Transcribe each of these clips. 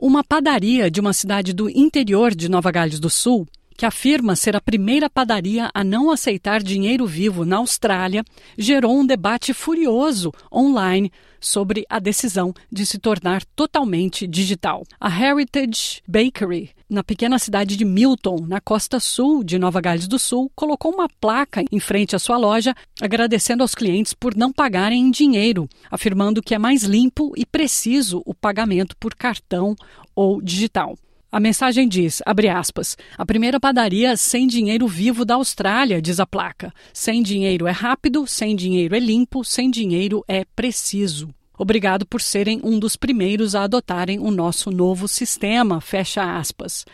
Uma padaria de uma cidade do interior de Nova Gales do Sul que afirma ser a primeira padaria a não aceitar dinheiro vivo na Austrália, gerou um debate furioso online sobre a decisão de se tornar totalmente digital. A Heritage Bakery, na pequena cidade de Milton, na costa sul de Nova Gales do Sul, colocou uma placa em frente à sua loja agradecendo aos clientes por não pagarem em dinheiro, afirmando que é mais limpo e preciso o pagamento por cartão ou digital. A mensagem diz, abre aspas, a primeira padaria sem dinheiro vivo da Austrália, diz a placa. Sem dinheiro é rápido, sem dinheiro é limpo, sem dinheiro é preciso. Obrigado por serem um dos primeiros a adotarem o nosso novo sistema, fecha aspas.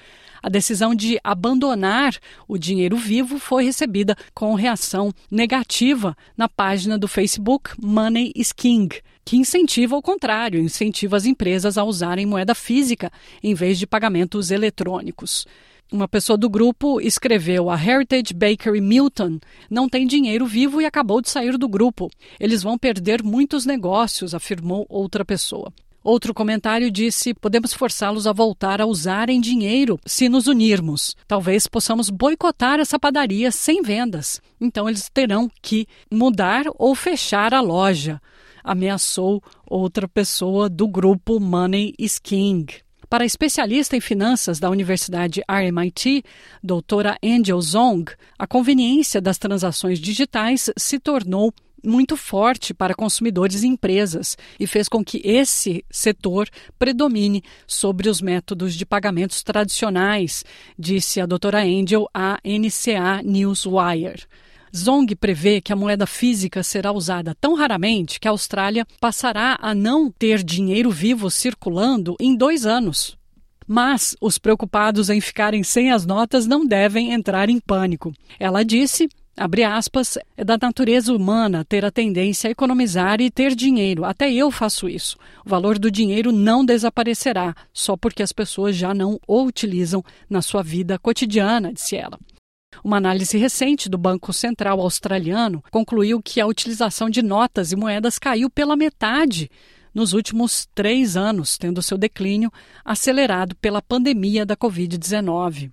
A decisão de abandonar o dinheiro vivo foi recebida com reação negativa na página do Facebook Money is King, que incentiva o contrário, incentiva as empresas a usarem moeda física em vez de pagamentos eletrônicos. Uma pessoa do grupo escreveu: A Heritage Bakery Milton não tem dinheiro vivo e acabou de sair do grupo. Eles vão perder muitos negócios, afirmou outra pessoa. Outro comentário disse: podemos forçá-los a voltar a usarem dinheiro se nos unirmos. Talvez possamos boicotar essa padaria sem vendas. Então eles terão que mudar ou fechar a loja, ameaçou outra pessoa do grupo Money is King. Para a especialista em finanças da Universidade RMIT, doutora Angel Zong, a conveniência das transações digitais se tornou muito forte para consumidores e empresas e fez com que esse setor predomine sobre os métodos de pagamentos tradicionais, disse a doutora Angel à NCA Newswire. Zong prevê que a moeda física será usada tão raramente que a Austrália passará a não ter dinheiro vivo circulando em dois anos. Mas os preocupados em ficarem sem as notas não devem entrar em pânico. Ela disse Abre aspas, é da natureza humana ter a tendência a economizar e ter dinheiro. Até eu faço isso. O valor do dinheiro não desaparecerá só porque as pessoas já não o utilizam na sua vida cotidiana, disse ela. Uma análise recente do Banco Central Australiano concluiu que a utilização de notas e moedas caiu pela metade nos últimos três anos, tendo seu declínio acelerado pela pandemia da Covid-19.